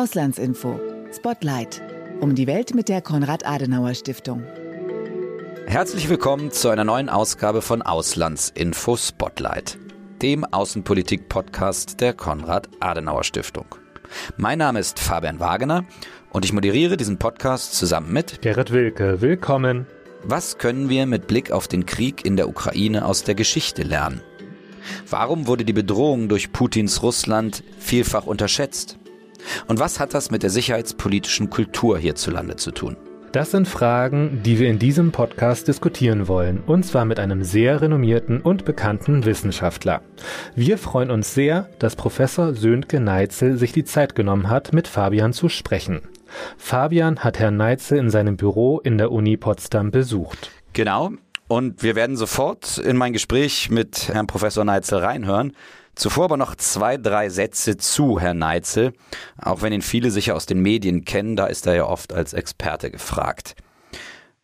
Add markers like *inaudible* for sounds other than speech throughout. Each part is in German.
Auslandsinfo. Spotlight. Um die Welt mit der Konrad-Adenauer-Stiftung. Herzlich willkommen zu einer neuen Ausgabe von Auslandsinfo Spotlight, dem Außenpolitik-Podcast der Konrad-Adenauer-Stiftung. Mein Name ist Fabian Wagener und ich moderiere diesen Podcast zusammen mit Gerrit Wilke. Willkommen. Was können wir mit Blick auf den Krieg in der Ukraine aus der Geschichte lernen? Warum wurde die Bedrohung durch Putins Russland vielfach unterschätzt? Und was hat das mit der sicherheitspolitischen Kultur hierzulande zu tun? Das sind Fragen, die wir in diesem Podcast diskutieren wollen, und zwar mit einem sehr renommierten und bekannten Wissenschaftler. Wir freuen uns sehr, dass Professor Sönke Neitzel sich die Zeit genommen hat, mit Fabian zu sprechen. Fabian hat Herrn Neitzel in seinem Büro in der Uni Potsdam besucht. Genau, und wir werden sofort in mein Gespräch mit Herrn Professor Neitzel reinhören. Zuvor aber noch zwei, drei Sätze zu Herrn Neitzel. Auch wenn ihn viele sicher aus den Medien kennen, da ist er ja oft als Experte gefragt.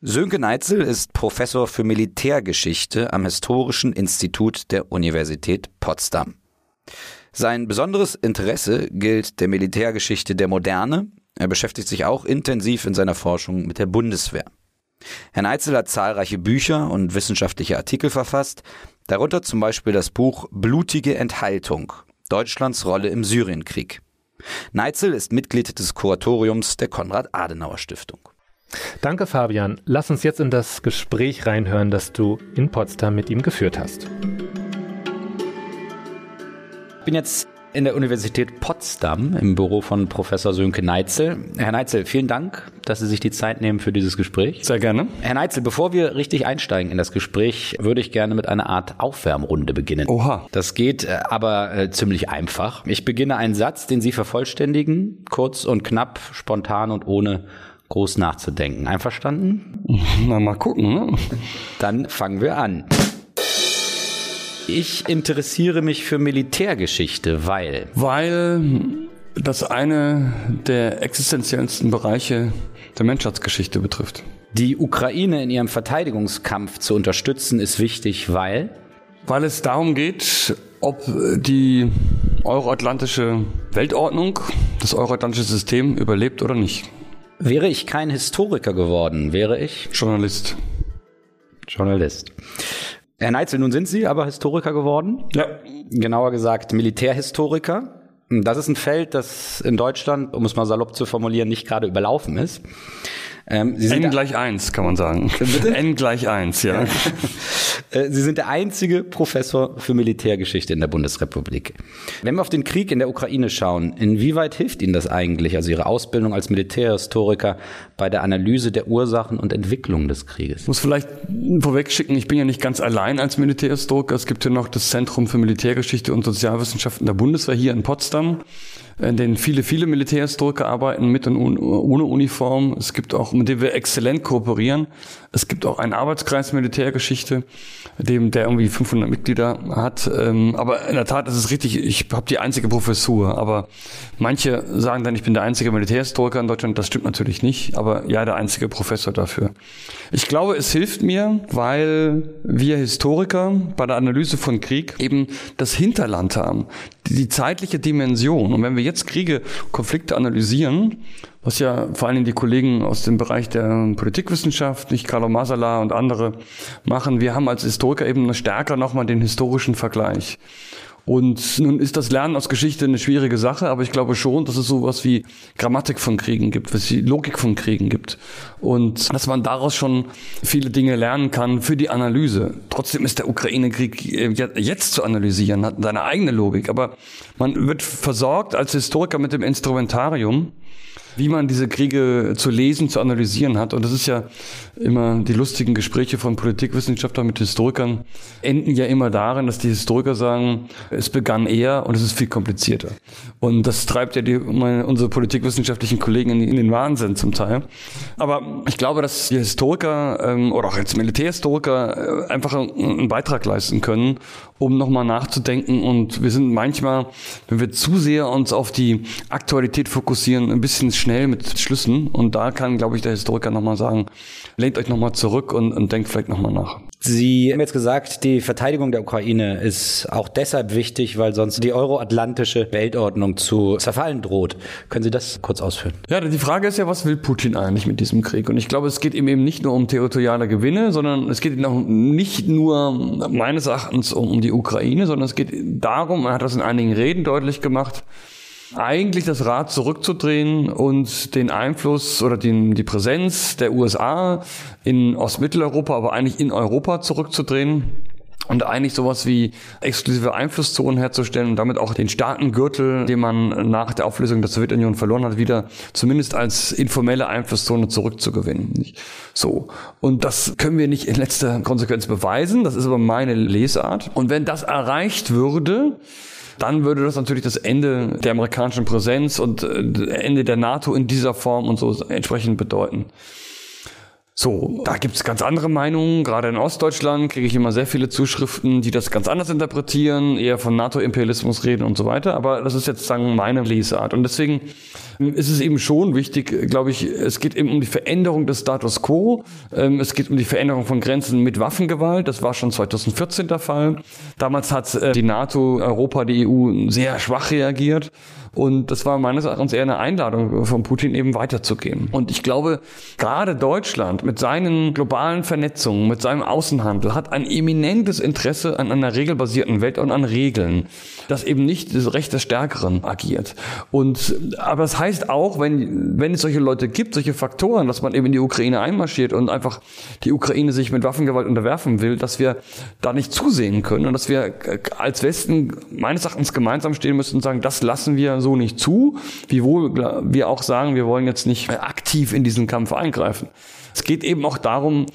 Sönke Neitzel ist Professor für Militärgeschichte am Historischen Institut der Universität Potsdam. Sein besonderes Interesse gilt der Militärgeschichte der Moderne. Er beschäftigt sich auch intensiv in seiner Forschung mit der Bundeswehr. Herr Neitzel hat zahlreiche Bücher und wissenschaftliche Artikel verfasst, darunter zum Beispiel das Buch Blutige Enthaltung Deutschlands Rolle im Syrienkrieg. Neitzel ist Mitglied des Kuratoriums der Konrad-Adenauer-Stiftung. Danke, Fabian. Lass uns jetzt in das Gespräch reinhören, das du in Potsdam mit ihm geführt hast. Ich bin jetzt in der Universität Potsdam im Büro von Professor Sönke Neitzel. Herr Neitzel, vielen Dank, dass Sie sich die Zeit nehmen für dieses Gespräch. Sehr gerne. Herr Neitzel, bevor wir richtig einsteigen in das Gespräch, würde ich gerne mit einer Art Aufwärmrunde beginnen. Oha. Das geht äh, aber äh, ziemlich einfach. Ich beginne einen Satz, den Sie vervollständigen, kurz und knapp, spontan und ohne groß nachzudenken. Einverstanden? Na, mal gucken, ne? Dann fangen wir an. Ich interessiere mich für Militärgeschichte, weil. Weil das eine der existenziellsten Bereiche der Menschheitsgeschichte betrifft. Die Ukraine in ihrem Verteidigungskampf zu unterstützen ist wichtig, weil. Weil es darum geht, ob die euroatlantische Weltordnung, das euroatlantische System überlebt oder nicht. Wäre ich kein Historiker geworden, wäre ich Journalist. Journalist. Herr Neitzel, nun sind Sie aber Historiker geworden. Ja. Genauer gesagt Militärhistoriker. Das ist ein Feld, das in Deutschland, um es mal salopp zu formulieren, nicht gerade überlaufen ist. Ähm, Sie sind N gleich eins, kann man sagen. Bitte? N gleich eins, ja. Äh, Sie sind der einzige Professor für Militärgeschichte in der Bundesrepublik. Wenn wir auf den Krieg in der Ukraine schauen, inwieweit hilft Ihnen das eigentlich, also Ihre Ausbildung als Militärhistoriker, bei der Analyse der Ursachen und Entwicklung des Krieges? Ich muss vielleicht vorweg schicken, ich bin ja nicht ganz allein als Militärhistoriker. Es gibt ja noch das Zentrum für Militärgeschichte und Sozialwissenschaften der Bundeswehr hier in Potsdam in denen viele, viele Militärhistoriker arbeiten mit und ohne Uniform. Es gibt auch, mit dem wir exzellent kooperieren. Es gibt auch einen Arbeitskreis Militärgeschichte, dem, der irgendwie 500 Mitglieder hat. Ähm, aber in der Tat ist es richtig, ich habe die einzige Professur. Aber manche sagen dann, ich bin der einzige Militärhistoriker in Deutschland. Das stimmt natürlich nicht, aber ja, der einzige Professor dafür. Ich glaube, es hilft mir, weil wir Historiker bei der Analyse von Krieg eben das Hinterland haben, die zeitliche Dimension. Und wenn wir jetzt Kriege, Konflikte analysieren, was ja vor allen Dingen die Kollegen aus dem Bereich der Politikwissenschaft, nicht Carlo Masala und andere machen, wir haben als Historiker eben stärker nochmal den historischen Vergleich. Und nun ist das Lernen aus Geschichte eine schwierige Sache, aber ich glaube schon, dass es sowas wie Grammatik von Kriegen gibt, was wie Logik von Kriegen gibt. Und dass man daraus schon viele Dinge lernen kann für die Analyse. Trotzdem ist der Ukraine-Krieg äh, jetzt zu analysieren, hat seine eigene Logik. Aber man wird versorgt als Historiker mit dem Instrumentarium, wie man diese Kriege zu lesen, zu analysieren hat. Und das ist ja immer die lustigen Gespräche von Politikwissenschaftlern mit Historikern enden ja immer darin, dass die Historiker sagen, es begann eher und es ist viel komplizierter. Und das treibt ja die, meine, unsere politikwissenschaftlichen Kollegen in, in, den Wahnsinn zum Teil. Aber ich glaube, dass die Historiker ähm, oder auch jetzt Militärhistoriker äh, einfach einen, Beitrag leisten können, um nochmal nachzudenken. Und wir sind manchmal, wenn wir zu sehr uns auf die Aktualität fokussieren, bisschen schnell mit Schlüssen. Und da kann, glaube ich, der Historiker nochmal sagen, lehnt euch nochmal zurück und, und denkt vielleicht nochmal nach. Sie haben jetzt gesagt, die Verteidigung der Ukraine ist auch deshalb wichtig, weil sonst die euroatlantische Weltordnung zu zerfallen droht. Können Sie das kurz ausführen? Ja, die Frage ist ja, was will Putin eigentlich mit diesem Krieg? Und ich glaube, es geht ihm eben nicht nur um territoriale Gewinne, sondern es geht ihm auch nicht nur meines Erachtens um die Ukraine, sondern es geht darum, er hat das in einigen Reden deutlich gemacht, eigentlich das Rad zurückzudrehen und den Einfluss oder den, die Präsenz der USA in Ostmitteleuropa, aber eigentlich in Europa zurückzudrehen und eigentlich sowas wie exklusive Einflusszonen herzustellen und damit auch den starken Gürtel, den man nach der Auflösung der Sowjetunion verloren hat, wieder zumindest als informelle Einflusszone zurückzugewinnen. So. Und das können wir nicht in letzter Konsequenz beweisen. Das ist aber meine Lesart. Und wenn das erreicht würde, dann würde das natürlich das Ende der amerikanischen Präsenz und äh, Ende der NATO in dieser Form und so entsprechend bedeuten. So, da gibt's ganz andere Meinungen. Gerade in Ostdeutschland kriege ich immer sehr viele Zuschriften, die das ganz anders interpretieren, eher von NATO-Imperialismus reden und so weiter. Aber das ist jetzt sagen meine Lesart. Und deswegen ist es eben schon wichtig, glaube ich, es geht eben um die Veränderung des Status quo. Ähm, es geht um die Veränderung von Grenzen mit Waffengewalt. Das war schon 2014 der Fall. Damals hat äh, die NATO, Europa, die EU sehr schwach reagiert. Und das war meines Erachtens eher eine Einladung von Putin eben weiterzugehen. Und ich glaube, gerade Deutschland mit seinen globalen Vernetzungen, mit seinem Außenhandel hat ein eminentes Interesse an einer regelbasierten Welt und an Regeln, das eben nicht das Recht des Stärkeren agiert. Und, aber das heißt auch, wenn, wenn es solche Leute gibt, solche Faktoren, dass man eben in die Ukraine einmarschiert und einfach die Ukraine sich mit Waffengewalt unterwerfen will, dass wir da nicht zusehen können und dass wir als Westen meines Erachtens gemeinsam stehen müssen und sagen, das lassen wir so nicht zu, wiewohl wir auch sagen, wir wollen jetzt nicht aktiv in diesen Kampf eingreifen. Es geht eben auch darum,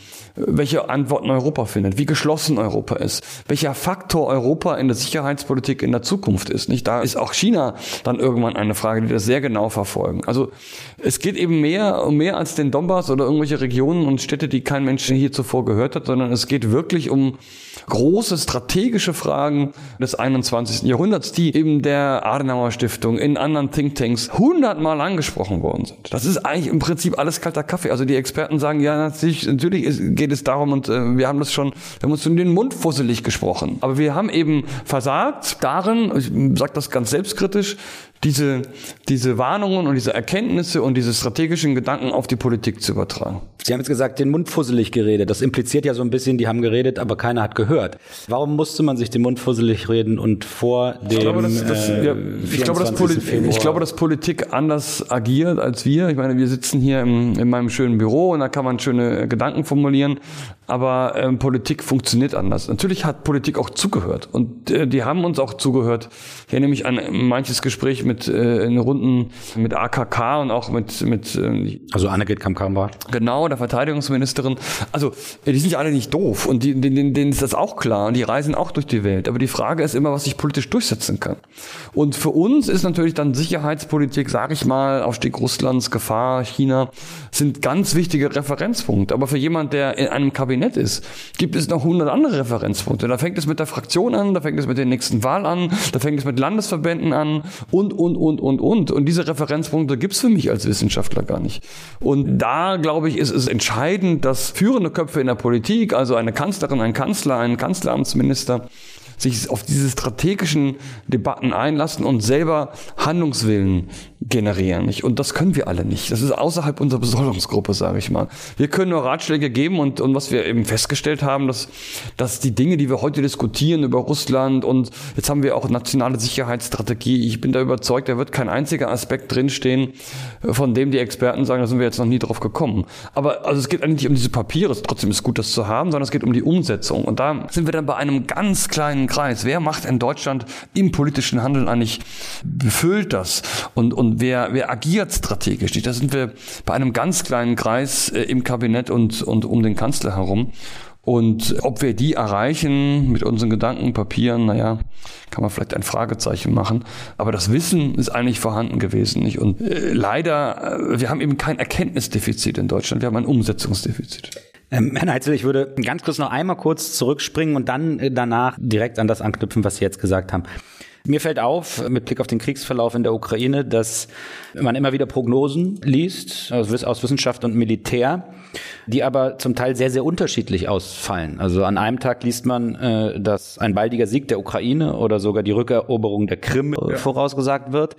welche Antworten Europa findet, wie geschlossen Europa ist, welcher Faktor Europa in der Sicherheitspolitik in der Zukunft ist. Nicht da ist auch China dann irgendwann eine Frage, die wir sehr genau verfolgen. Also es geht eben mehr um mehr als den Donbass oder irgendwelche Regionen und Städte, die kein Mensch hier zuvor gehört hat, sondern es geht wirklich um große strategische Fragen des 21. Jahrhunderts, die eben der Adenauer Stiftung in anderen Thinktanks hundertmal angesprochen worden sind. Das ist eigentlich im Prinzip alles kalter Kaffee. Also die Experten sagen, ja, natürlich, natürlich ist, geht es darum und äh, wir haben das schon, wir haben uns in den Mund fusselig gesprochen. Aber wir haben eben versagt darin, ich sage das ganz selbstkritisch, diese, diese Warnungen und diese Erkenntnisse und diese strategischen Gedanken auf die Politik zu übertragen. Sie haben jetzt gesagt, den Mund fusselig geredet. Das impliziert ja so ein bisschen, die haben geredet, aber keiner hat gehört. Warum musste man sich den Mund fusselig reden und vor dem ich glaube, dass, dass, äh, ja, ich, glaube, dass ich glaube, dass Politik anders agiert als wir. Ich meine, wir sitzen hier im, in meinem schönen Büro und da kann man schöne Gedanken formulieren, aber ähm, Politik funktioniert anders. Natürlich hat Politik auch zugehört und äh, die haben uns auch zugehört. Hier nehme ich an manches Gespräch mit äh, in Runden mit AKK und auch mit mit äh, also Annegret Kamm-Karrenbauer war genau der Verteidigungsministerin. Also die sind ja alle nicht doof und die, denen, denen ist das auch klar und die reisen auch durch die Welt. Aber die Frage ist immer, was sich politisch durchsetzen kann. Und für uns ist natürlich dann Sicherheitspolitik, sage ich mal, Aufstieg Russlands, Gefahr China, sind ganz wichtige Referenzpunkte. Aber für jemand, der in einem Kabinett ist, gibt es noch hundert andere Referenzpunkte. Da fängt es mit der Fraktion an, da fängt es mit der nächsten Wahl an, da fängt es mit Landesverbänden an und, und, und, und, und. Und diese Referenzpunkte gibt's für mich als Wissenschaftler gar nicht. Und da, glaube ich, ist es entscheidend, dass führende Köpfe in der Politik, also eine Kanzlerin, ein Kanzler, ein Kanzleramtsminister, sich auf diese strategischen Debatten einlassen und selber Handlungswillen generieren. Nicht? Und das können wir alle nicht. Das ist außerhalb unserer Besoldungsgruppe, sage ich mal. Wir können nur Ratschläge geben und, und was wir eben festgestellt haben, dass, dass die Dinge, die wir heute diskutieren über Russland und jetzt haben wir auch nationale Sicherheitsstrategie. Ich bin da überzeugt, da wird kein einziger Aspekt drinstehen, von dem die Experten sagen, da sind wir jetzt noch nie drauf gekommen. Aber also es geht eigentlich nicht um diese Papiere, trotzdem ist gut, das zu haben, sondern es geht um die Umsetzung. Und da sind wir dann bei einem ganz kleinen Kreis. Wer macht in Deutschland im politischen Handeln eigentlich, befüllt das und, und wer, wer agiert strategisch? Da sind wir bei einem ganz kleinen Kreis äh, im Kabinett und, und um den Kanzler herum. Und ob wir die erreichen mit unseren Gedanken, Papieren, naja, kann man vielleicht ein Fragezeichen machen. Aber das Wissen ist eigentlich vorhanden gewesen. Nicht? Und äh, leider, äh, wir haben eben kein Erkenntnisdefizit in Deutschland, wir haben ein Umsetzungsdefizit. Ähm, Herr Neitzel, ich würde ganz kurz noch einmal kurz zurückspringen und dann äh, danach direkt an das anknüpfen, was Sie jetzt gesagt haben. Mir fällt auf, mit Blick auf den Kriegsverlauf in der Ukraine, dass man immer wieder Prognosen liest aus Wissenschaft und Militär, die aber zum Teil sehr, sehr unterschiedlich ausfallen. Also an einem Tag liest man, äh, dass ein baldiger Sieg der Ukraine oder sogar die Rückeroberung der Krim ja. vorausgesagt wird.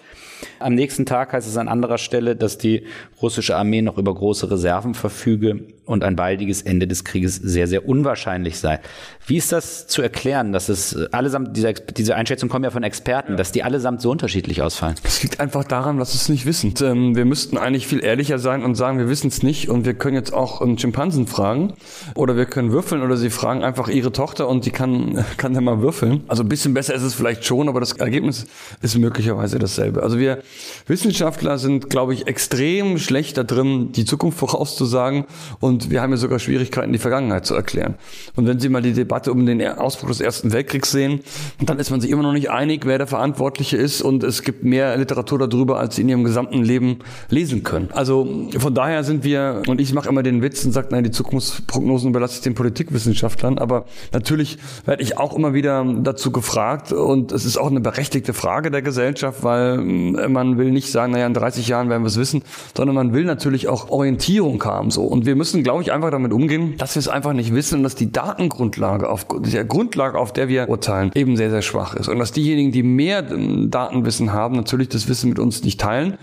Am nächsten Tag heißt es an anderer Stelle, dass die russische Armee noch über große Reserven verfüge und ein baldiges Ende des Krieges sehr, sehr unwahrscheinlich sei. Wie ist das zu erklären, dass es allesamt, diese, diese Einschätzungen kommen ja von Experten, dass die allesamt so unterschiedlich ausfallen? Es liegt einfach daran, dass wir es nicht wissen. Ähm, wir müssten eigentlich viel ehrlicher sein und sagen, wir wissen es nicht und wir können jetzt auch einen Schimpansen fragen oder wir können würfeln oder sie fragen einfach ihre Tochter und die kann, *laughs* kann dann mal würfeln. Also ein bisschen besser ist es vielleicht schon, aber das Ergebnis ist möglicherweise dasselbe. Also wir Wissenschaftler sind, glaube ich, extrem schlecht da drin, die Zukunft vorauszusagen und wir haben ja sogar Schwierigkeiten, die Vergangenheit zu erklären. Und wenn Sie mal die Debatte um den Ausbruch des Ersten Weltkriegs sehen, dann ist man sich immer noch nicht einig, wer der Verantwortliche ist und es gibt mehr Literatur darüber, als Sie in Ihrem gesamten Leben lesen können. Also von daher sind wir, und ich mache immer den Witz und sage, nein, die Zukunftsprognosen überlasse ich den Politikwissenschaftlern, aber natürlich werde ich auch immer wieder dazu gefragt und es ist auch eine berechtigte Frage der Gesellschaft, weil man will nicht sagen, naja, in 30 Jahren werden wir es wissen, sondern man will natürlich auch Orientierung haben so. Und wir müssen, glaube ich, einfach damit umgehen, dass wir es einfach nicht wissen und dass die Datengrundlage, auf der Grundlage, auf der wir urteilen, eben sehr, sehr schwach ist. Und dass diejenigen, die mehr Datenwissen haben, natürlich das Wissen mit uns nicht teilen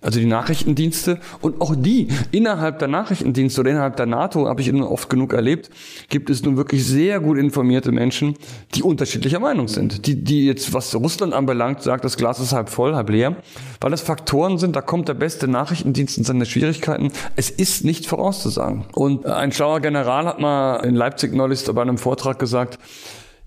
also die Nachrichtendienste und auch die innerhalb der Nachrichtendienste oder innerhalb der NATO, habe ich oft genug erlebt, gibt es nun wirklich sehr gut informierte Menschen, die unterschiedlicher Meinung sind. Die, die jetzt, was Russland anbelangt, sagt, das Glas ist halb voll, halb leer, weil das Faktoren sind, da kommt der beste Nachrichtendienst in seine Schwierigkeiten. Es ist nicht vorauszusagen. Und ein schlauer General hat mal in Leipzig neulich bei einem Vortrag gesagt,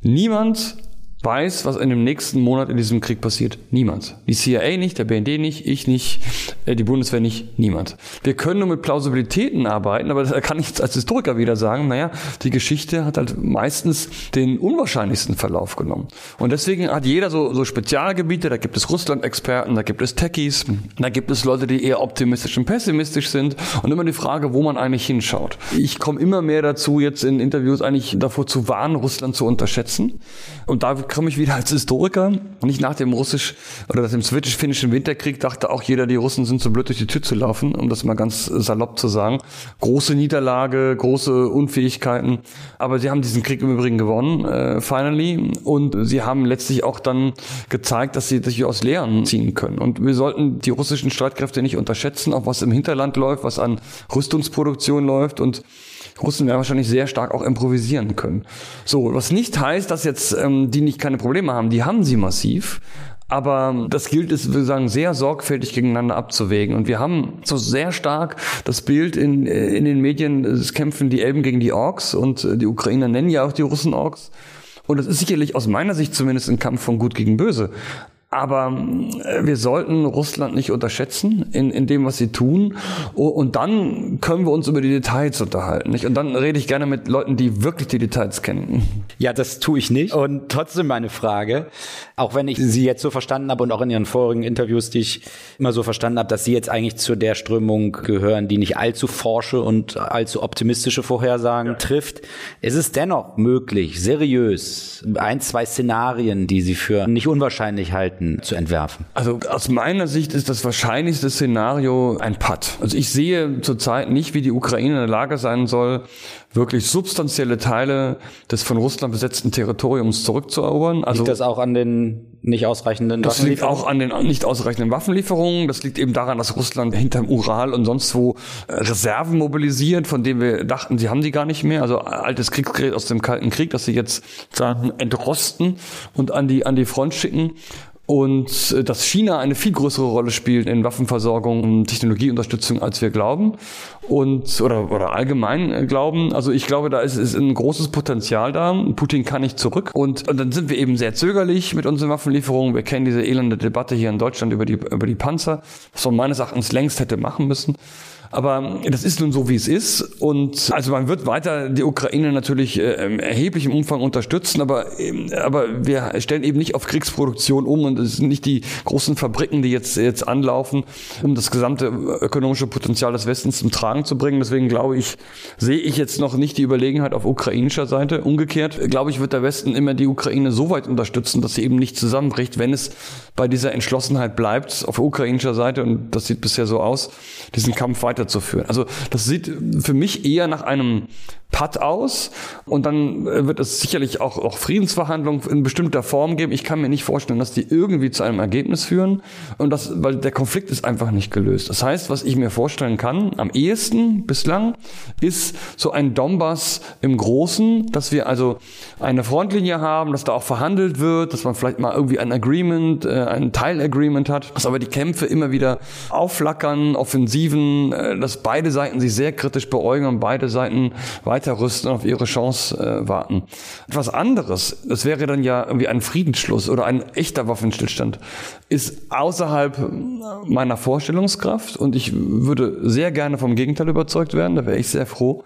niemand weiß, was in dem nächsten Monat in diesem Krieg passiert? Niemand. Die CIA nicht, der BND nicht, ich nicht, äh, die Bundeswehr nicht, niemand. Wir können nur mit Plausibilitäten arbeiten, aber da kann ich als Historiker wieder sagen, naja, die Geschichte hat halt meistens den unwahrscheinlichsten Verlauf genommen. Und deswegen hat jeder so, so Spezialgebiete, da gibt es Russland-Experten, da gibt es Techies, da gibt es Leute, die eher optimistisch und pessimistisch sind und immer die Frage, wo man eigentlich hinschaut. Ich komme immer mehr dazu, jetzt in Interviews eigentlich davor zu warnen, Russland zu unterschätzen. Und da komme ich wieder als Historiker. Nicht nach dem russisch oder dem swedisch-finnischen Winterkrieg dachte auch jeder, die Russen sind so blöd durch die Tür zu laufen, um das mal ganz salopp zu sagen. Große Niederlage, große Unfähigkeiten. Aber sie haben diesen Krieg im Übrigen gewonnen, äh, finally. Und sie haben letztlich auch dann gezeigt, dass sie durchaus Lehren ziehen können. Und wir sollten die russischen Streitkräfte nicht unterschätzen, auch was im Hinterland läuft, was an Rüstungsproduktion läuft und Russen werden wahrscheinlich sehr stark auch improvisieren können. So, was nicht heißt, dass jetzt ähm, die nicht keine Probleme haben. Die haben sie massiv. Aber das gilt es, wir sagen, sehr sorgfältig gegeneinander abzuwägen. Und wir haben so sehr stark das Bild in, äh, in den Medien, es kämpfen die Elben gegen die Orks und äh, die Ukrainer nennen ja auch die Russen Orks. Und das ist sicherlich aus meiner Sicht zumindest ein Kampf von Gut gegen Böse. Aber äh, wir sollten Russland nicht unterschätzen in, in dem, was sie tun. Und dann können wir uns über die Details unterhalten. Nicht? Und dann rede ich gerne mit Leuten, die wirklich die Details kennen. Ja, das tue ich nicht. Und trotzdem meine Frage, auch wenn ich Sie jetzt so verstanden habe und auch in Ihren vorigen Interviews, die ich immer so verstanden habe, dass Sie jetzt eigentlich zu der Strömung gehören, die nicht allzu forsche und allzu optimistische Vorhersagen ja. trifft. Ist es dennoch möglich, seriös, ein, zwei Szenarien, die Sie für nicht unwahrscheinlich halten, Möglichkeiten zu entwerfen? Also aus meiner Sicht ist das wahrscheinlichste Szenario ein Patt. Also ich sehe zurzeit nicht, wie die Ukraine in der Lage sein soll, wirklich substanzielle Teile des von Russland besetzten Territoriums zurückzuerobern. Also liegt das auch an den nicht ausreichenden das liegt auch an den nicht ausreichenden Waffenlieferungen. Das liegt eben daran, dass Russland hinterm Ural und sonst wo äh, Reserven mobilisiert, von denen wir dachten, sie haben die gar nicht mehr. Also altes Kriegsgerät aus dem Kalten Krieg, das sie jetzt sagen, entrosten und an die an die Front schicken und äh, dass China eine viel größere Rolle spielt in Waffenversorgung und Technologieunterstützung, als wir glauben und oder oder allgemein äh, glauben. Also ich glaube, da ist, ist ein großes Potenzial da. Putin kann nicht zurück und, und dann sind wir eben sehr zögerlich mit unseren Waffenlieferungen. Wir kennen diese elende Debatte hier in Deutschland über die über die Panzer, was man meines Erachtens längst hätte machen müssen. Aber das ist nun so, wie es ist. Und also man wird weiter die Ukraine natürlich äh, im erheblichen Umfang unterstützen, aber, äh, aber wir stellen eben nicht auf Kriegsproduktion um und es sind nicht die großen Fabriken, die jetzt, jetzt anlaufen, um das gesamte ökonomische Potenzial des Westens zum Tragen zu bringen. Deswegen glaube ich, sehe ich jetzt noch nicht die Überlegenheit auf ukrainischer Seite. Umgekehrt, glaube ich, wird der Westen immer die Ukraine so weit unterstützen, dass sie eben nicht zusammenbricht, wenn es bei dieser Entschlossenheit bleibt, auf ukrainischer Seite, und das sieht bisher so aus, diesen Kampf weiterzuführen. Also das sieht für mich eher nach einem Patt aus und dann äh, wird es sicherlich auch, auch Friedensverhandlungen in bestimmter Form geben. Ich kann mir nicht vorstellen, dass die irgendwie zu einem Ergebnis führen und das, weil der Konflikt ist einfach nicht gelöst. Das heißt, was ich mir vorstellen kann, am ehesten bislang, ist so ein Donbass im Großen, dass wir also eine Frontlinie haben, dass da auch verhandelt wird, dass man vielleicht mal irgendwie ein Agreement, äh, ein Teilagreement hat, dass aber die Kämpfe immer wieder aufflackern, Offensiven, äh, dass beide Seiten sich sehr kritisch beäugen und beide Seiten weiter weiterrüsten und auf ihre Chance äh, warten. Etwas anderes, das wäre dann ja irgendwie ein Friedensschluss oder ein echter Waffenstillstand, ist außerhalb meiner Vorstellungskraft und ich würde sehr gerne vom Gegenteil überzeugt werden, da wäre ich sehr froh.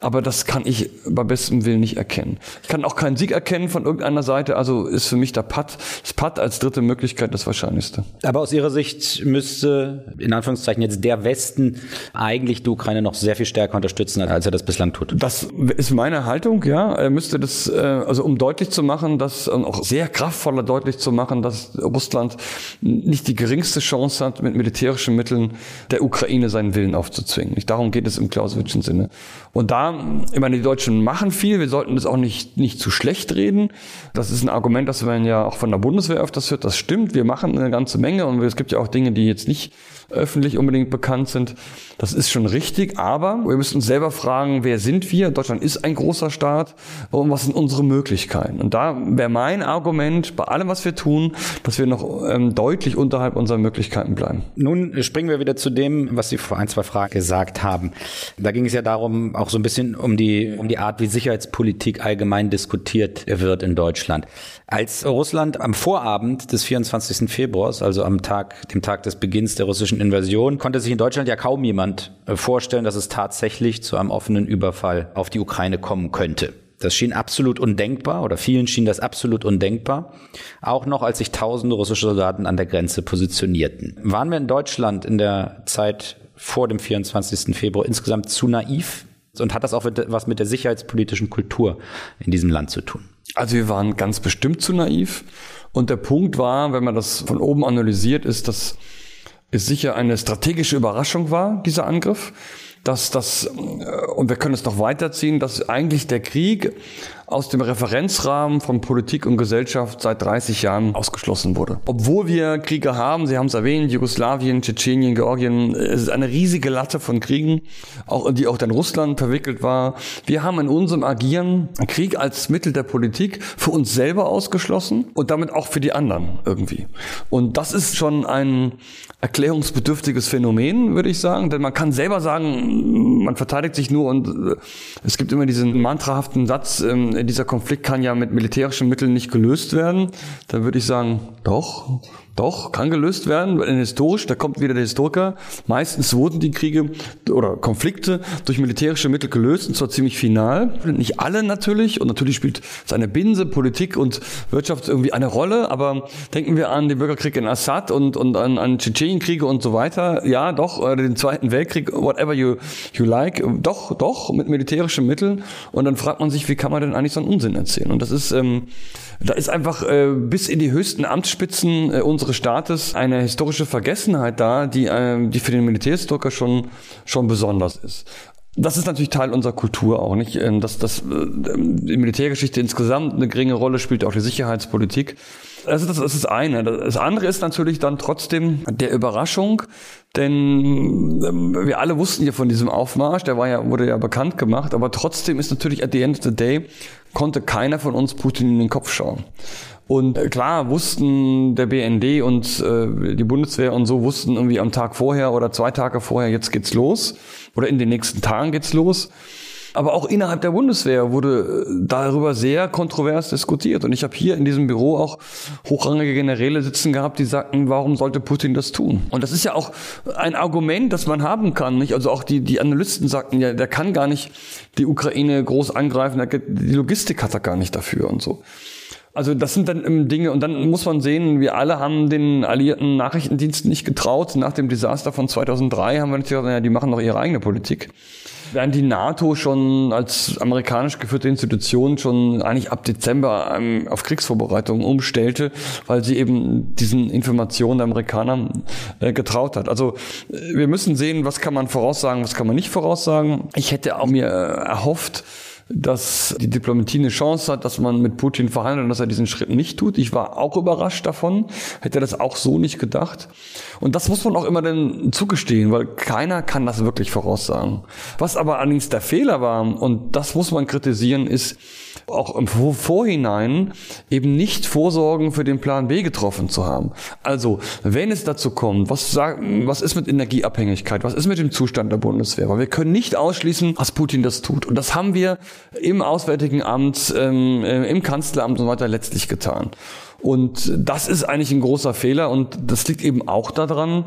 Aber das kann ich bei bestem Willen nicht erkennen. Ich kann auch keinen Sieg erkennen von irgendeiner Seite, also ist für mich der Putt, das Putt als dritte Möglichkeit das Wahrscheinlichste. Aber aus Ihrer Sicht müsste, in Anführungszeichen jetzt der Westen, eigentlich die Ukraine noch sehr viel stärker unterstützen, als er das bislang tut. Das ist meine Haltung, ja. Er müsste das, äh, also um deutlich zu machen, dass, auch sehr kraftvoller deutlich zu machen, dass Russland nicht die geringste Chance hat, mit militärischen Mitteln der Ukraine seinen Willen aufzuzwingen. Darum geht es im Clausewitzschen Sinne. Und da ich meine, die Deutschen machen viel, wir sollten das auch nicht, nicht zu schlecht reden. Das ist ein Argument, das man ja auch von der Bundeswehr öfters hört. Das stimmt, wir machen eine ganze Menge und es gibt ja auch Dinge, die jetzt nicht öffentlich unbedingt bekannt sind. Das ist schon richtig, aber wir müssen uns selber fragen, wer sind wir? Deutschland ist ein großer Staat und was sind unsere Möglichkeiten? Und da wäre mein Argument bei allem, was wir tun, dass wir noch ähm, deutlich unterhalb unserer Möglichkeiten bleiben. Nun springen wir wieder zu dem, was Sie vor ein, zwei Fragen gesagt haben. Da ging es ja darum, auch so ein bisschen um die, um die Art, wie Sicherheitspolitik allgemein diskutiert wird in Deutschland. Als Russland am Vorabend des 24. Februars, also am Tag, dem Tag des Beginns der russischen Invasion, konnte sich in Deutschland ja kaum jemand äh, vorstellen, dass es tatsächlich zu einem offenen Überfall auf die Ukraine kommen könnte. Das schien absolut undenkbar oder vielen schien das absolut undenkbar. Auch noch als sich tausende russische Soldaten an der Grenze positionierten. Waren wir in Deutschland in der Zeit vor dem 24. Februar insgesamt zu naiv? Und hat das auch was mit der sicherheitspolitischen Kultur in diesem Land zu tun? Also wir waren ganz bestimmt zu naiv. Und der Punkt war, wenn man das von oben analysiert, ist, dass es sicher eine strategische Überraschung war, dieser Angriff. Dass das, äh, und wir können es noch weiterziehen, dass eigentlich der Krieg aus dem Referenzrahmen von Politik und Gesellschaft seit 30 Jahren ausgeschlossen wurde. Obwohl wir Kriege haben, Sie haben es erwähnt, Jugoslawien, Tschetschenien, Georgien, es ist eine riesige Latte von Kriegen, auch, die auch in Russland verwickelt war. Wir haben in unserem Agieren Krieg als Mittel der Politik für uns selber ausgeschlossen und damit auch für die anderen irgendwie. Und das ist schon ein erklärungsbedürftiges Phänomen, würde ich sagen, denn man kann selber sagen, man verteidigt sich nur und äh, es gibt immer diesen mantrahaften Satz, ähm, dieser Konflikt kann ja mit militärischen Mitteln nicht gelöst werden. Da würde ich sagen, doch, doch, kann gelöst werden, weil historisch, da kommt wieder der Historiker, meistens wurden die Kriege oder Konflikte durch militärische Mittel gelöst, und zwar ziemlich final. Nicht alle natürlich, und natürlich spielt seine Binse, Politik und Wirtschaft irgendwie eine Rolle, aber denken wir an den Bürgerkrieg in Assad und, und an, an Tschetschenienkriege und so weiter. Ja, doch, oder den Zweiten Weltkrieg, whatever you, you like, doch, doch, mit militärischen Mitteln. Und dann fragt man sich, wie kann man denn eigentlich so einen Unsinn erzählen? Und das ist, ähm, da ist einfach äh, bis in die höchsten Amtsspitzen äh, unseres Staates eine historische Vergessenheit da, die, äh, die für den Militärhistoriker schon, schon besonders ist. Das ist natürlich Teil unserer Kultur auch, nicht? Ähm, dass das äh, die Militärgeschichte insgesamt eine geringe Rolle spielt, auch die Sicherheitspolitik. Das, das ist eine. Das andere ist natürlich dann trotzdem der Überraschung, denn ähm, wir alle wussten ja von diesem Aufmarsch, der war ja, wurde ja bekannt gemacht, aber trotzdem ist natürlich at the end of the day, konnte keiner von uns Putin in den Kopf schauen. Und äh, klar wussten der BND und äh, die Bundeswehr und so wussten irgendwie am Tag vorher oder zwei Tage vorher, jetzt geht's los oder in den nächsten Tagen geht's los. Aber auch innerhalb der Bundeswehr wurde äh, darüber sehr kontrovers diskutiert. Und ich habe hier in diesem Büro auch hochrangige Generäle sitzen gehabt, die sagten, warum sollte Putin das tun? Und das ist ja auch ein Argument, das man haben kann. Nicht? Also auch die, die Analysten sagten, ja, der kann gar nicht die Ukraine groß angreifen, die Logistik hat er gar nicht dafür und so. Also das sind dann Dinge und dann muss man sehen, wir alle haben den alliierten Nachrichtendiensten nicht getraut. Nach dem Desaster von 2003 haben wir nicht gesagt, naja, die machen doch ihre eigene Politik. Während die NATO schon als amerikanisch geführte Institution schon eigentlich ab Dezember ähm, auf Kriegsvorbereitungen umstellte, weil sie eben diesen Informationen der Amerikaner äh, getraut hat. Also äh, wir müssen sehen, was kann man voraussagen, was kann man nicht voraussagen. Ich hätte auch mir äh, erhofft, dass die Diplomatie eine Chance hat, dass man mit Putin verhandelt und dass er diesen Schritt nicht tut. Ich war auch überrascht davon, hätte das auch so nicht gedacht. Und das muss man auch immer dann zugestehen, weil keiner kann das wirklich voraussagen. Was aber allerdings der Fehler war, und das muss man kritisieren, ist, auch im Vorhinein eben nicht Vorsorgen für den Plan B getroffen zu haben. Also, wenn es dazu kommt, was, was ist mit Energieabhängigkeit, was ist mit dem Zustand der Bundeswehr? Weil wir können nicht ausschließen, dass Putin das tut. Und das haben wir im Auswärtigen Amt, ähm, äh, im Kanzleramt und so weiter letztlich getan. Und das ist eigentlich ein großer Fehler und das liegt eben auch daran,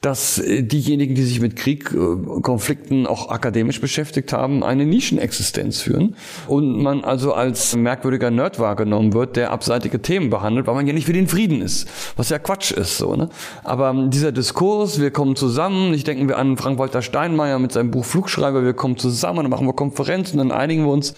dass äh, diejenigen, die sich mit Krieg, äh, Konflikten auch akademisch beschäftigt haben, eine Nischenexistenz führen und man also als merkwürdiger Nerd wahrgenommen wird, der abseitige Themen behandelt, weil man ja nicht für den Frieden ist, was ja Quatsch ist, so, ne? Aber dieser Diskurs, wir kommen zusammen, ich denken wir an Frank-Walter Steinmeier mit seinem Buch Flugschreiber, wir kommen zusammen, dann machen wir Konferenzen, dann einigen wir uns,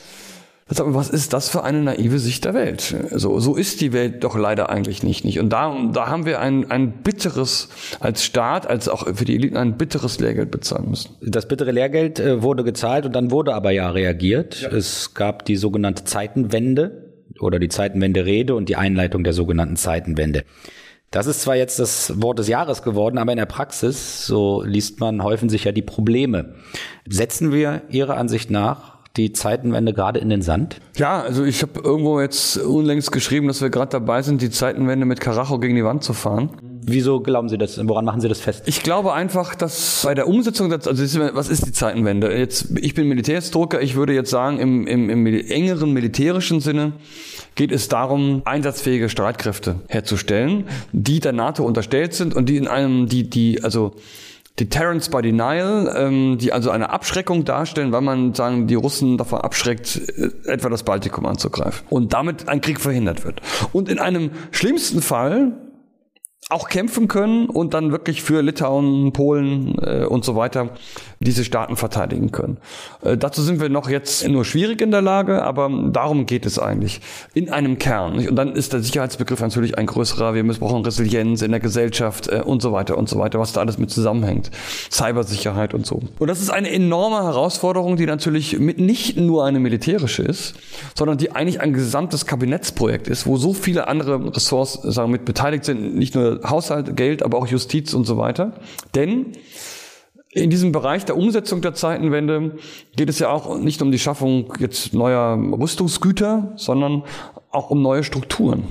was ist das für eine naive Sicht der Welt? So, so ist die Welt doch leider eigentlich nicht. nicht. Und da, da haben wir ein, ein bitteres, als Staat, als auch für die Eliten, ein bitteres Lehrgeld bezahlen müssen. Das bittere Lehrgeld äh, wurde gezahlt und dann wurde aber ja reagiert. Ja. Es gab die sogenannte Zeitenwende oder die Zeitenwende-Rede und die Einleitung der sogenannten Zeitenwende. Das ist zwar jetzt das Wort des Jahres geworden, aber in der Praxis, so liest man, häufen sich ja die Probleme. Setzen wir Ihrer Ansicht nach die Zeitenwende gerade in den Sand? Ja, also ich habe irgendwo jetzt unlängst geschrieben, dass wir gerade dabei sind, die Zeitenwende mit Karacho gegen die Wand zu fahren. Wieso glauben Sie das? Woran machen Sie das fest? Ich glaube einfach, dass bei der Umsetzung, also was ist die Zeitenwende? Jetzt, ich bin Militärhistoriker, ich würde jetzt sagen, im, im, im engeren militärischen Sinne geht es darum, einsatzfähige Streitkräfte herzustellen, die der NATO unterstellt sind und die in einem, die, die, also Deterrence by Denial, ähm, die also eine Abschreckung darstellen, weil man sagen, die Russen davon abschreckt, äh, etwa das Baltikum anzugreifen. Und damit ein Krieg verhindert wird. Und in einem schlimmsten Fall auch kämpfen können und dann wirklich für Litauen, Polen äh, und so weiter diese Staaten verteidigen können. Äh, dazu sind wir noch jetzt nur schwierig in der Lage, aber darum geht es eigentlich. In einem Kern. Und dann ist der Sicherheitsbegriff natürlich ein größerer. Wir brauchen Resilienz in der Gesellschaft äh, und so weiter und so weiter, was da alles mit zusammenhängt. Cybersicherheit und so. Und das ist eine enorme Herausforderung, die natürlich mit nicht nur eine militärische ist, sondern die eigentlich ein gesamtes Kabinettsprojekt ist, wo so viele andere Ressorts sagen, mit beteiligt sind, nicht nur Haushalt, Geld, aber auch Justiz und so weiter. Denn in diesem Bereich der Umsetzung der Zeitenwende geht es ja auch nicht um die Schaffung jetzt neuer Rüstungsgüter, sondern auch um neue Strukturen.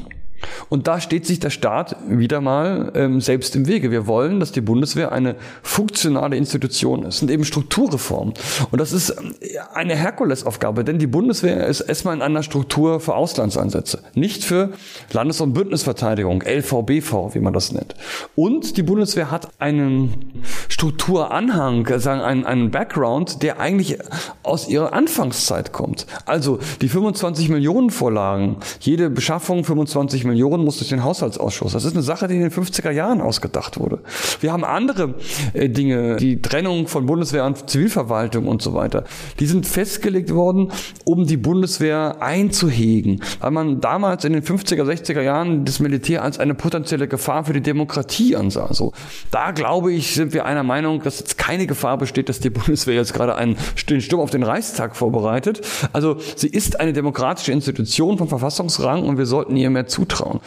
Und da steht sich der Staat wieder mal ähm, selbst im Wege. Wir wollen, dass die Bundeswehr eine funktionale Institution ist. Sind eben Strukturreformen. Und das ist ähm, eine Herkulesaufgabe, denn die Bundeswehr ist erstmal in einer Struktur für Auslandseinsätze, nicht für Landes- und Bündnisverteidigung, LVBV, wie man das nennt. Und die Bundeswehr hat einen Strukturanhang, sagen einen, einen Background, der eigentlich aus ihrer Anfangszeit kommt. Also die 25 Millionen Vorlagen, jede Beschaffung 25 Millionen muss durch den Haushaltsausschuss. Das ist eine Sache, die in den 50er Jahren ausgedacht wurde. Wir haben andere äh, Dinge, die Trennung von Bundeswehr und Zivilverwaltung und so weiter. Die sind festgelegt worden, um die Bundeswehr einzuhegen, weil man damals in den 50er, 60er Jahren das Militär als eine potenzielle Gefahr für die Demokratie ansah. So, da glaube ich, sind wir einer Meinung, dass jetzt keine Gefahr besteht, dass die Bundeswehr jetzt gerade einen Sturm auf den Reichstag vorbereitet. Also sie ist eine demokratische Institution von Verfassungsrang und wir sollten ihr mehr zutrauen zutrauen.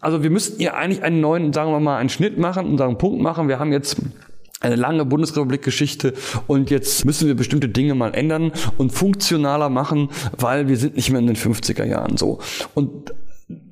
Also wir müssten ihr eigentlich einen neuen, sagen wir mal, einen Schnitt machen und einen Punkt machen. Wir haben jetzt eine lange Bundesrepublik-Geschichte und jetzt müssen wir bestimmte Dinge mal ändern und funktionaler machen, weil wir sind nicht mehr in den 50er Jahren so. Und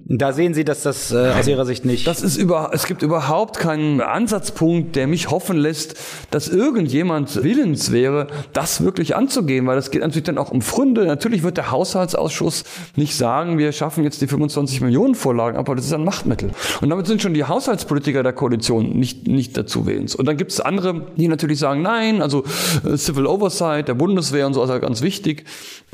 Da sehen Sie, dass das äh, aus Ihrer Sicht nicht. Das ist über, es gibt überhaupt keinen Ansatzpunkt, der mich hoffen lässt, dass irgendjemand willens wäre, das wirklich anzugehen, weil das geht natürlich dann auch um Fründe. Natürlich wird der Haushaltsausschuss nicht sagen, wir schaffen jetzt die 25 Millionen Vorlagen, aber das ist ein Machtmittel. Und damit sind schon die Haushaltspolitiker der Koalition nicht, nicht dazu willens. Und dann gibt es andere, die natürlich sagen, nein, also äh, Civil Oversight der Bundeswehr und so ist ja ganz wichtig.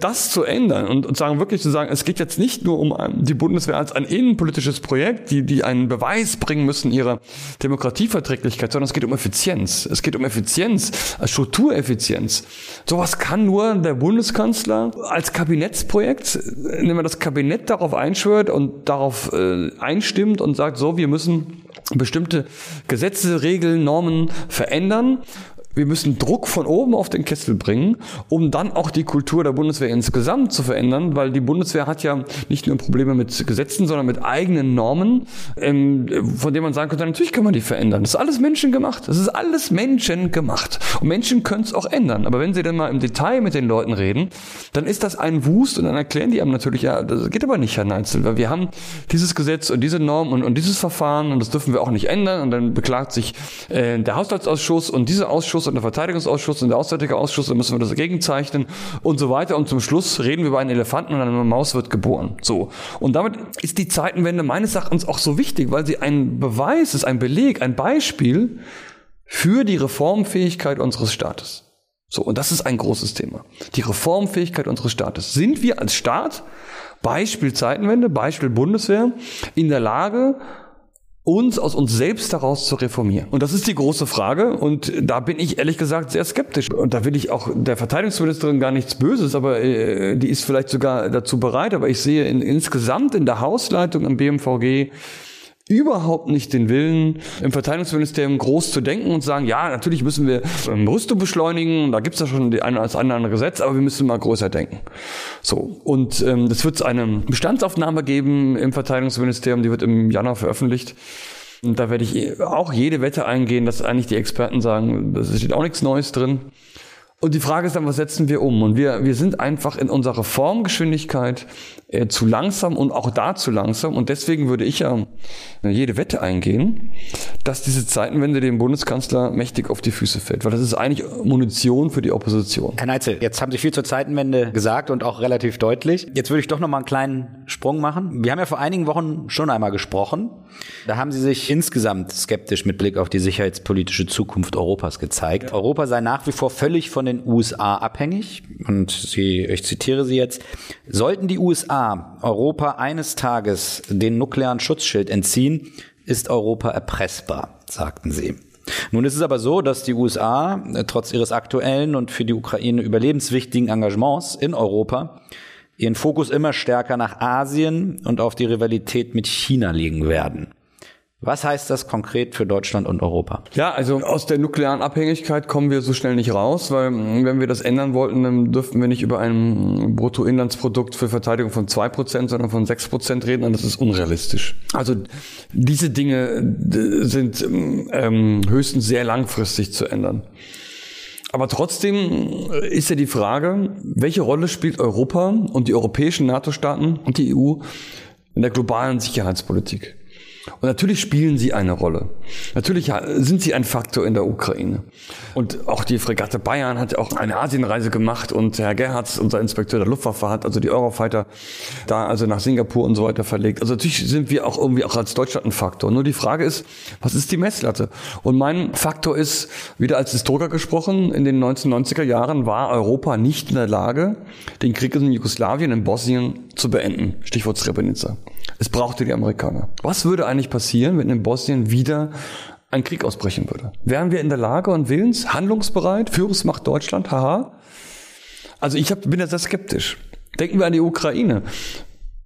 Das zu ändern und, und sagen wirklich zu sagen, es geht jetzt nicht nur um die Bundeswehr als ein innenpolitisches Projekt, die, die einen Beweis bringen müssen ihrer Demokratieverträglichkeit, sondern es geht um Effizienz. Es geht um Effizienz, Struktureffizienz. Sowas kann nur der Bundeskanzler als Kabinettsprojekt, wenn man das Kabinett darauf einschwört und darauf äh, einstimmt und sagt, so, wir müssen bestimmte Gesetze, Regeln, Normen verändern wir müssen Druck von oben auf den Kessel bringen, um dann auch die Kultur der Bundeswehr insgesamt zu verändern, weil die Bundeswehr hat ja nicht nur Probleme mit Gesetzen, sondern mit eigenen Normen, ähm, von denen man sagen könnte, natürlich kann man die verändern. Das ist alles menschengemacht. Das ist alles menschengemacht. Und Menschen können es auch ändern. Aber wenn sie dann mal im Detail mit den Leuten reden, dann ist das ein Wust und dann erklären die einem natürlich, ja, das geht aber nicht, Herr Neitzel, weil wir haben dieses Gesetz und diese Norm und, und dieses Verfahren und das dürfen wir auch nicht ändern. Und dann beklagt sich äh, der Haushaltsausschuss und dieser Ausschuss und der Verteidigungsausschuss und der Auswärtige Ausschuss, dann müssen wir das dagegen zeichnen und so weiter. Und zum Schluss reden wir über einen Elefanten und eine Maus wird geboren. So. Und damit ist die Zeitenwende meines Erachtens auch so wichtig, weil sie ein Beweis ist, ein Beleg, ein Beispiel für die Reformfähigkeit unseres Staates. So, und das ist ein großes Thema. Die Reformfähigkeit unseres Staates. Sind wir als Staat, Beispiel Zeitenwende, Beispiel Bundeswehr, in der Lage, uns aus uns selbst heraus zu reformieren? Und das ist die große Frage. Und da bin ich ehrlich gesagt sehr skeptisch. Und da will ich auch der Verteidigungsministerin gar nichts Böses, aber äh, die ist vielleicht sogar dazu bereit. Aber ich sehe in, insgesamt in der Hausleitung im BMVG überhaupt nicht den Willen, im Verteidigungsministerium groß zu denken und sagen, ja, natürlich müssen wir ähm, Rüstung beschleunigen, da gibt's ja schon die eine als andere Gesetz, aber wir müssen mal größer denken. So, und ähm, das wird eine Bestandsaufnahme geben im Verteidigungsministerium, die wird im Januar veröffentlicht. Und da werde ich auch jede Wette eingehen, dass eigentlich die Experten sagen, da steht auch nichts Neues drin. Und die Frage ist dann, was setzen wir um? Und wir, wir sind einfach in unserer Reformgeschwindigkeit äh, zu langsam und auch da zu langsam. Und deswegen würde ich ja jede Wette eingehen, dass diese Zeitenwende dem Bundeskanzler mächtig auf die Füße fällt. Weil das ist eigentlich Munition für die Opposition. Herr Neitzel, jetzt haben Sie viel zur Zeitenwende gesagt und auch relativ deutlich. Jetzt würde ich doch noch mal einen kleinen Sprung machen. Wir haben ja vor einigen Wochen schon einmal gesprochen. Da haben Sie sich insgesamt skeptisch mit Blick auf die sicherheitspolitische Zukunft Europas gezeigt. Europa sei nach wie vor völlig von den USA abhängig. Und Sie, ich zitiere Sie jetzt, sollten die USA Europa eines Tages den nuklearen Schutzschild entziehen, ist Europa erpressbar, sagten Sie. Nun ist es aber so, dass die USA äh, trotz ihres aktuellen und für die Ukraine überlebenswichtigen Engagements in Europa ihren Fokus immer stärker nach Asien und auf die Rivalität mit China legen werden. Was heißt das konkret für Deutschland und Europa? Ja, also aus der nuklearen Abhängigkeit kommen wir so schnell nicht raus, weil mm, wenn wir das ändern wollten, dann dürften wir nicht über ein Bruttoinlandsprodukt für Verteidigung von zwei Prozent, sondern von sechs Prozent reden und das ist unrealistisch. Also diese Dinge sind ähm, höchstens sehr langfristig zu ändern. Aber trotzdem ist ja die Frage, welche Rolle spielt Europa und die europäischen NATO-Staaten und die EU in der globalen Sicherheitspolitik? Und natürlich spielen sie eine Rolle. Natürlich sind sie ein Faktor in der Ukraine. Und auch die Fregatte Bayern hat auch eine Asienreise gemacht und Herr Gerhards, unser Inspekteur der Luftwaffe, hat also die Eurofighter da also nach Singapur und so weiter verlegt. Also natürlich sind wir auch irgendwie auch als Deutschland ein Faktor. Nur die Frage ist, was ist die Messlatte? Und mein Faktor ist, wieder als Historiker gesprochen, in den 1990er Jahren war Europa nicht in der Lage, den Krieg in Jugoslawien, in Bosnien zu beenden. Stichwort Srebrenica. Es brauchte die Amerikaner. Was würde eigentlich passieren, wenn in Bosnien wieder ein Krieg ausbrechen würde? Wären wir in der Lage und willens, handlungsbereit, Führungsmacht Deutschland, haha? Also ich hab, bin ja sehr skeptisch. Denken wir an die Ukraine.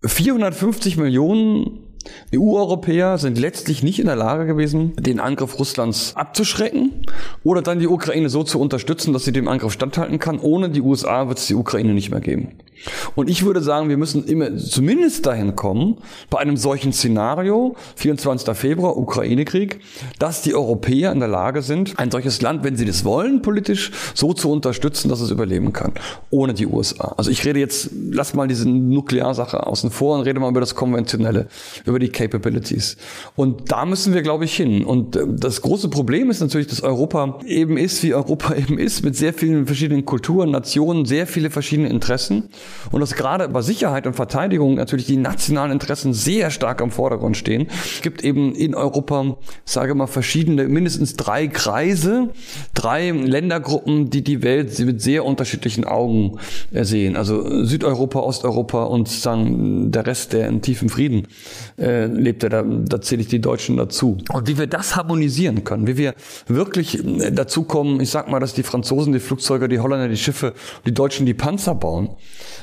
450 Millionen EU-Europäer sind letztlich nicht in der Lage gewesen, den Angriff Russlands abzuschrecken oder dann die Ukraine so zu unterstützen, dass sie dem Angriff standhalten kann. Ohne die USA wird es die Ukraine nicht mehr geben. Und ich würde sagen, wir müssen immer zumindest dahin kommen, bei einem solchen Szenario, 24. Februar, Ukraine-Krieg, dass die Europäer in der Lage sind, ein solches Land, wenn sie das wollen, politisch so zu unterstützen, dass es überleben kann, ohne die USA. Also ich rede jetzt, lass mal diese Nuklearsache außen vor und rede mal über das Konventionelle, über die Capabilities. Und da müssen wir, glaube ich, hin. Und äh, das große Problem ist natürlich, dass Europa eben ist, wie Europa *laughs* eben ist, mit sehr vielen verschiedenen Kulturen, Nationen, sehr viele verschiedene Interessen. Und dass gerade bei Sicherheit und Verteidigung natürlich die nationalen Interessen sehr stark im Vordergrund stehen. Es gibt eben in Europa, sage mal, verschiedene, mindestens drei Kreise, drei Ländergruppen, die die Welt mit sehr unterschiedlichen Augen sehen. Also Südeuropa, Osteuropa und sagen der Rest, der in tiefem Frieden äh, lebt, da, da zähle ich die Deutschen dazu. Und wie wir das harmonisieren können, wie wir wirklich dazu kommen, ich sag mal, dass die Franzosen die Flugzeuge, die Holländer die Schiffe, die Deutschen die Panzer bauen,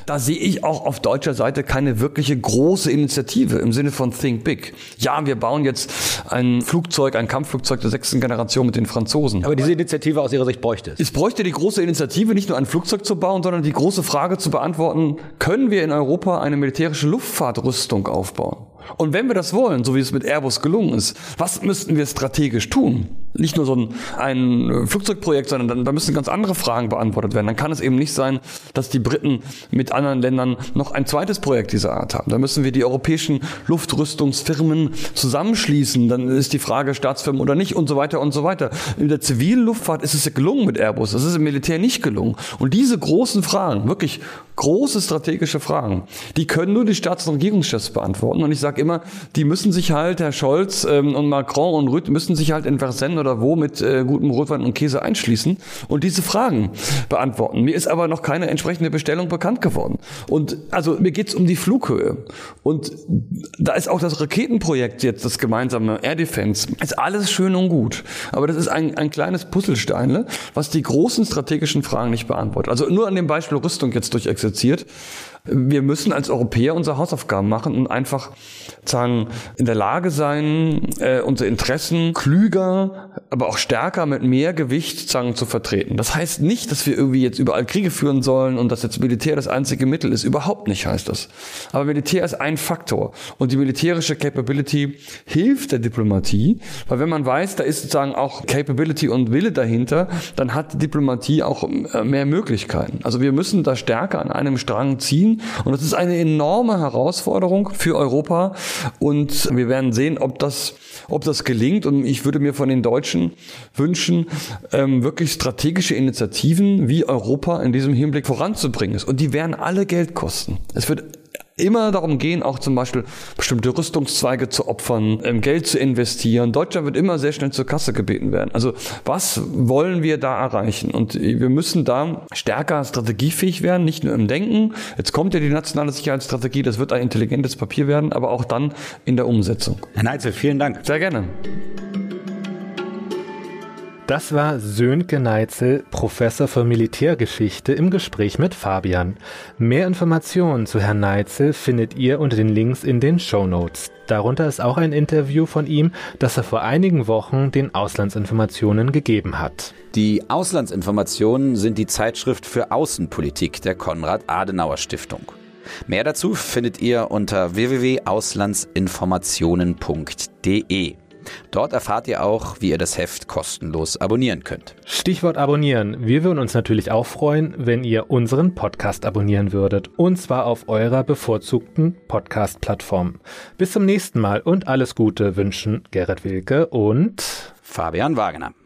da sehe ich auch auf deutscher Seite keine wirkliche große Initiative im Sinne von Think Big. Ja, wir bauen jetzt ein Flugzeug, ein Kampfflugzeug der sechsten Generation mit den Franzosen. Aber diese Initiative aus Ihrer Sicht bräuchte es? Es bräuchte die große Initiative, nicht nur ein Flugzeug zu bauen, sondern die große Frage zu beantworten, können wir in Europa eine militärische Luftfahrtrüstung aufbauen? Und wenn wir das wollen, so wie es mit Airbus gelungen ist, was müssten wir strategisch tun? Nicht nur so ein, ein Flugzeugprojekt, sondern dann, da müssen ganz andere Fragen beantwortet werden. Dann kann es eben nicht sein, dass die Briten mit anderen Ländern noch ein zweites Projekt dieser Art haben. Da müssen wir die europäischen Luftrüstungsfirmen zusammenschließen. Dann ist die Frage Staatsfirmen oder nicht und so weiter und so weiter. In der zivilen Luftfahrt ist es ja gelungen mit Airbus. Das ist im Militär nicht gelungen. Und diese großen Fragen, wirklich große strategische Fragen, die können nur die Staats- und Regierungschefs beantworten. Und ich sage immer, die müssen sich halt, Herr Scholz ähm, und Macron und Rüth, müssen sich halt in Versailles oder wo mit äh, gutem Rotwein und Käse einschließen und diese Fragen beantworten. Mir ist aber noch keine entsprechende Bestellung bekannt geworden. Und also mir geht's um die Flughöhe. Und da ist auch das Raketenprojekt jetzt, das gemeinsame Air Defense, ist alles schön und gut. Aber das ist ein, ein kleines Puzzlesteinle, was die großen strategischen Fragen nicht beantwortet. Also nur an dem Beispiel Rüstung jetzt durchexerziert wir müssen als Europäer unsere Hausaufgaben machen und einfach sagen, in der Lage sein, äh, unsere Interessen klüger, aber auch stärker mit mehr Gewicht sagen, zu vertreten. Das heißt nicht, dass wir irgendwie jetzt überall Kriege führen sollen und dass jetzt Militär das einzige Mittel ist. Überhaupt nicht heißt das. Aber Militär ist ein Faktor. Und die militärische Capability hilft der Diplomatie, weil wenn man weiß, da ist sozusagen auch Capability und Wille dahinter, dann hat die Diplomatie auch äh, mehr Möglichkeiten. Also wir müssen da stärker an einem Strang ziehen Berlin. Und das ist eine enorme Herausforderung für Europa. Und wir werden sehen, ob das, ob das gelingt. Und ich würde mir von den Deutschen wünschen, ähm, wirklich strategische Initiativen wie Europa in diesem Hinblick voranzubringen. Und die werden alle Geld kosten. Es wird immer darum gehen, auch zum Beispiel bestimmte Rüstungszweige zu opfern, ähm, Geld zu investieren. Deutschland wird immer sehr schnell zur Kasse gebeten werden. Also was wollen wir da erreichen? Und wir müssen da stärker strategiefähig werden, nicht nur im Denken. Jetzt kommt ja die nationale Sicherheitsstrategie, das wird ein intelligentes Papier werden, aber auch dann in der Umsetzung. Herr Neitzel, vielen Dank. Sehr gerne. Das war Sönke Neitzel, Professor für Militärgeschichte, im Gespräch mit Fabian. Mehr Informationen zu Herrn Neitzel findet ihr unter den Links in den Show Notes. Darunter ist auch ein Interview von ihm, das er vor einigen Wochen den Auslandsinformationen gegeben hat. Die Auslandsinformationen sind die Zeitschrift für Außenpolitik der Konrad-Adenauer-Stiftung. Mehr dazu findet ihr unter www.auslandsinformationen.de. Dort erfahrt ihr auch, wie ihr das Heft kostenlos abonnieren könnt. Stichwort abonnieren. Wir würden uns natürlich auch freuen, wenn ihr unseren Podcast abonnieren würdet. Und zwar auf eurer bevorzugten Podcast-Plattform. Bis zum nächsten Mal und alles Gute wünschen Gerrit Wilke und Fabian Wagner.